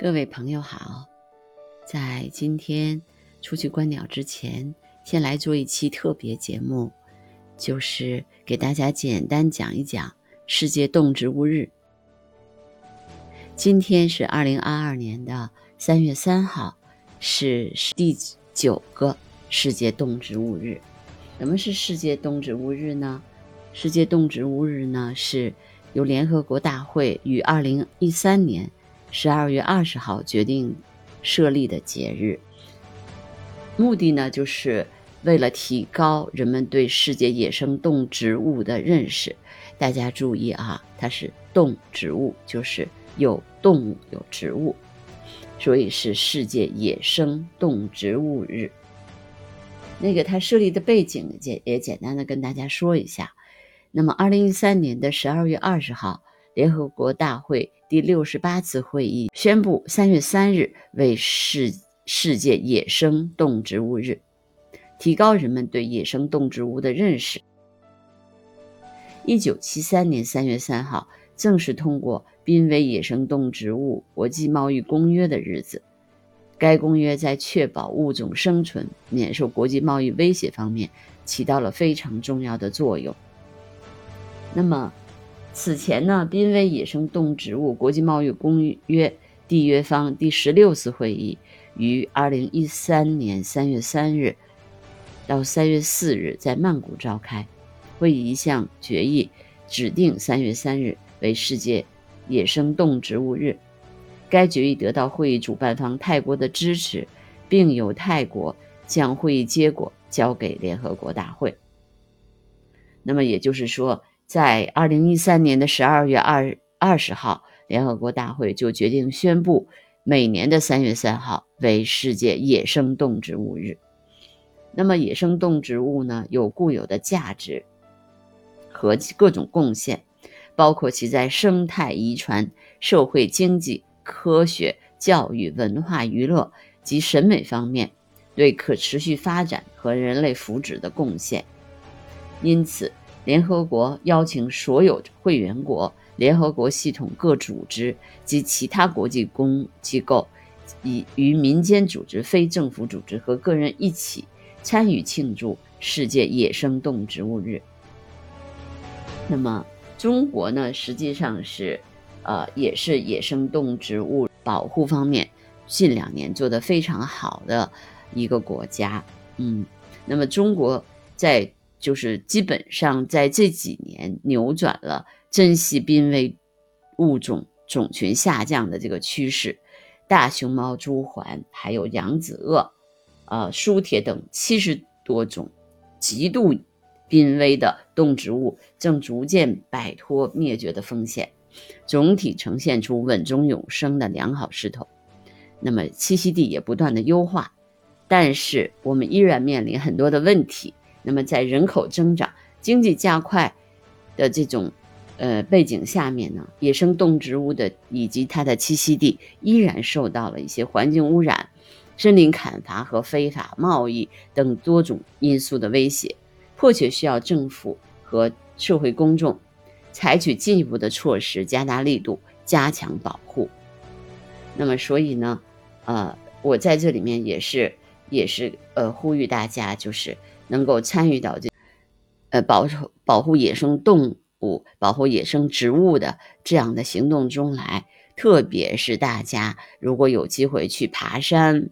各位朋友好，在今天出去观鸟之前，先来做一期特别节目，就是给大家简单讲一讲世界动植物日。今天是二零二二年的三月三号，是第九个世界动植物日。什么是世界动植物日呢？世界动植物日呢，是由联合国大会于二零一三年。十二月二十号决定设立的节日，目的呢，就是为了提高人们对世界野生动植物的认识。大家注意啊，它是动植物，就是有动物有植物，所以是世界野生动植物日。那个它设立的背景简也简单的跟大家说一下。那么，二零一三年的十二月二十号。联合国大会第六十八次会议宣布，三月三日为世世界野生动植物日，提高人们对野生动植物的认识。一九七三年三月三号，正式通过《濒危野生动植物国际贸易公约》的日子。该公约在确保物种生存、免受国际贸易威胁方面起到了非常重要的作用。那么，此前呢，濒危野生动植物国际贸易公约缔约方第十六次会议于二零一三年三月三日到三月四日在曼谷召开。会议一项决议指定三月三日为世界野生动植物日。该决议得到会议主办方泰国的支持，并由泰国将会议结果交给联合国大会。那么也就是说。在二零一三年的十二月二二十号，联合国大会就决定宣布，每年的三月三号为世界野生动植物日。那么，野生动植物呢，有固有的价值和各种贡献，包括其在生态遗传、社会经济、科学、教育、文化娱乐及审美方面对可持续发展和人类福祉的贡献。因此。联合国邀请所有会员国、联合国系统各组织及其他国际公机构，以与民间组织、非政府组织和个人一起参与庆祝世界野生动植物日。那么，中国呢，实际上是，呃，也是野生动植物保护方面近两年做得非常好的一个国家。嗯，那么中国在。就是基本上在这几年扭转了珍稀濒危物种种群下降的这个趋势，大熊猫、朱鹮还有扬子鳄、呃书铁等七十多种极度濒危的动植物正逐渐摆脱灭绝的风险，总体呈现出稳中有升的良好势头。那么栖息地也不断的优化，但是我们依然面临很多的问题。那么，在人口增长、经济加快的这种呃背景下面呢，野生动植物的以及它的栖息地依然受到了一些环境污染、森林砍伐和非法贸易等多种因素的威胁，迫切需要政府和社会公众采取进一步的措施，加大力度，加强保护。那么，所以呢，呃，我在这里面也是也是呃呼吁大家，就是。能够参与到这，呃，保保护野生动物、保护野生植物的这样的行动中来，特别是大家如果有机会去爬山，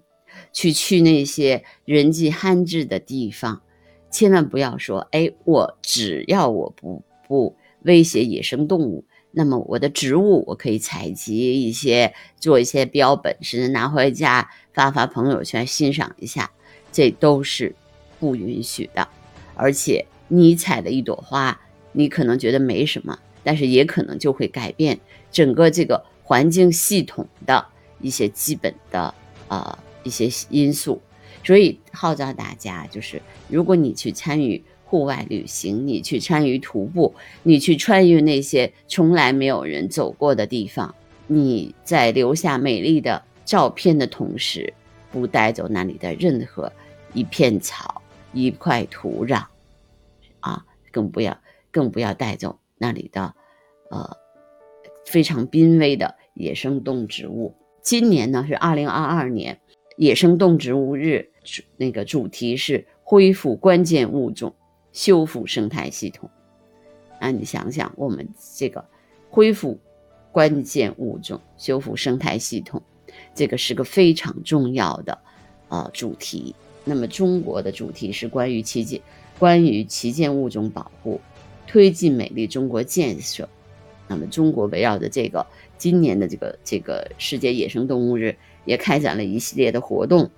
去去那些人迹罕至的地方，千万不要说，哎，我只要我不不威胁野生动物，那么我的植物我可以采集一些，做一些标本，甚至拿回家发发朋友圈欣赏一下，这都是。不允许的，而且你采的一朵花，你可能觉得没什么，但是也可能就会改变整个这个环境系统的一些基本的呃一些因素。所以号召大家，就是如果你去参与户外旅行，你去参与徒步，你去穿越那些从来没有人走过的地方，你在留下美丽的照片的同时，不带走那里的任何一片草。一块土壤，啊，更不要更不要带走那里的，呃，非常濒危的野生动植物。今年呢是二零二二年野生动植物日，那个主题是恢复关键物种，修复生态系统。那你想想，我们这个恢复关键物种、修复生态系统，这个是个非常重要的呃主题。那么中国的主题是关于旗舰、关于旗舰物种保护，推进美丽中国建设。那么中国围绕着这个今年的这个这个世界野生动物日，也开展了一系列的活动。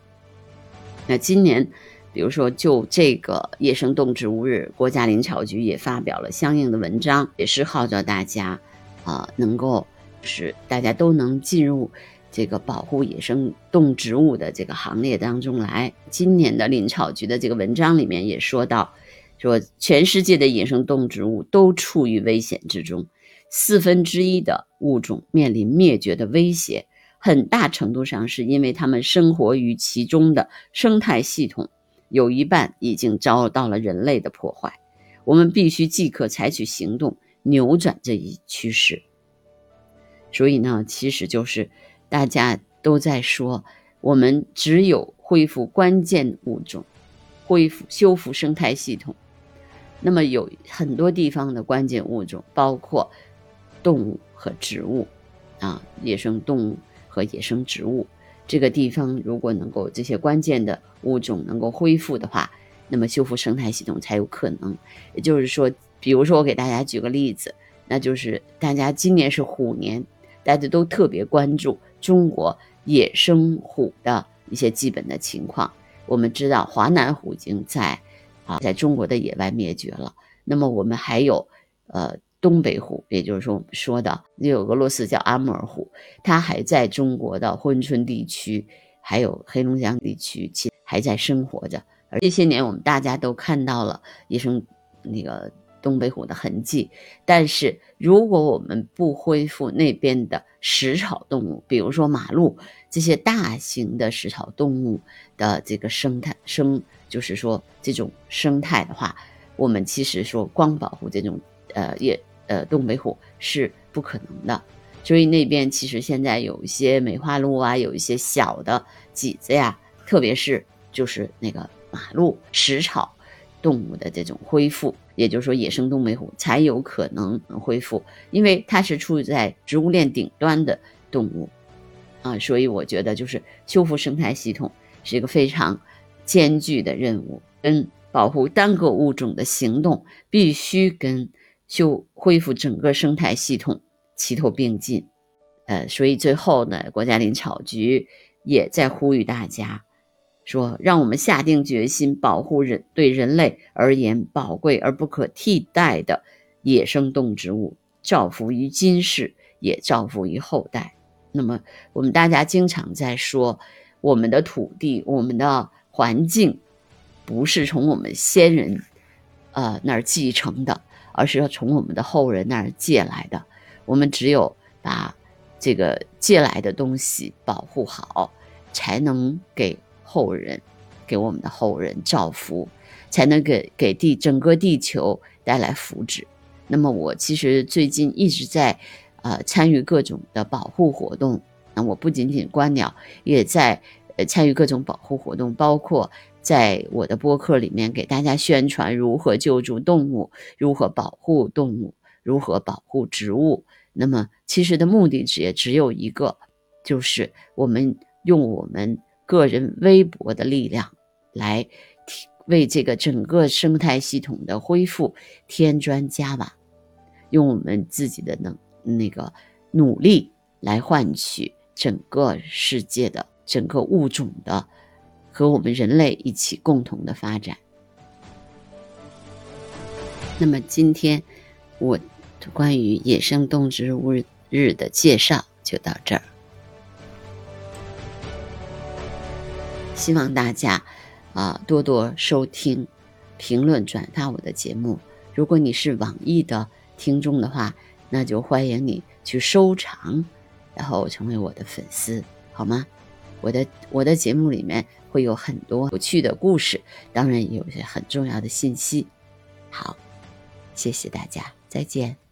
那今年，比如说就这个野生动植物日，国家林草局也发表了相应的文章，也是号召大家，啊，能够是大家都能进入这个保护野生动植物的这个行列当中来。今年的林草局的这个文章里面也说到，说全世界的野生动植物都处于危险之中。四分之一的物种面临灭绝的威胁，很大程度上是因为它们生活于其中的生态系统有一半已经遭到了人类的破坏。我们必须即刻采取行动，扭转这一趋势。所以呢，其实就是大家都在说，我们只有恢复关键物种，恢复修复生态系统，那么有很多地方的关键物种，包括。动物和植物，啊，野生动物和野生植物，这个地方如果能够这些关键的物种能够恢复的话，那么修复生态系统才有可能。也就是说，比如说我给大家举个例子，那就是大家今年是虎年，大家都特别关注中国野生虎的一些基本的情况。我们知道华南虎已经在啊，在中国的野外灭绝了。那么我们还有呃。东北虎，也就是说我们说的有俄罗斯叫阿穆尔虎，它还在中国的珲春地区，还有黑龙江地区，其还在生活着。而这些年，我们大家都看到了野生那个东北虎的痕迹。但是，如果我们不恢复那边的食草动物，比如说马鹿这些大型的食草动物的这个生态生，就是说这种生态的话，我们其实说光保护这种呃也。呃，东北虎是不可能的，所以那边其实现在有一些梅花鹿啊，有一些小的麂子呀，特别是就是那个马鹿食草动物的这种恢复，也就是说野生东北虎才有可能恢复，因为它是处在植物链顶端的动物啊，所以我觉得就是修复生态系统是一个非常艰巨的任务，跟保护单个物种的行动必须跟。修恢复整个生态系统齐头并进，呃，所以最后呢，国家林草局也在呼吁大家，说让我们下定决心保护人对人类而言宝贵而不可替代的野生动植物，造福于今世，也造福于后代。那么我们大家经常在说，我们的土地、我们的环境，不是从我们先人，呃那儿继承的。而是要从我们的后人那儿借来的，我们只有把这个借来的东西保护好，才能给后人，给我们的后人造福，才能给给地整个地球带来福祉。那么我其实最近一直在呃参与各种的保护活动，那我不仅仅观鸟，也在参与各种保护活动，包括。在我的播客里面给大家宣传如何救助动物，如何保护动物，如何保护植物。那么其实的目的只也只有一个，就是我们用我们个人微薄的力量来为这个整个生态系统的恢复添砖加瓦，用我们自己的能那个努力来换取整个世界的整个物种的。和我们人类一起共同的发展。那么今天我关于野生动植物日的介绍就到这儿，希望大家啊多多收听、评论、转发我的节目。如果你是网易的听众的话，那就欢迎你去收藏，然后成为我的粉丝，好吗？我的我的节目里面。会有很多有趣的故事，当然也有些很重要的信息。好，谢谢大家，再见。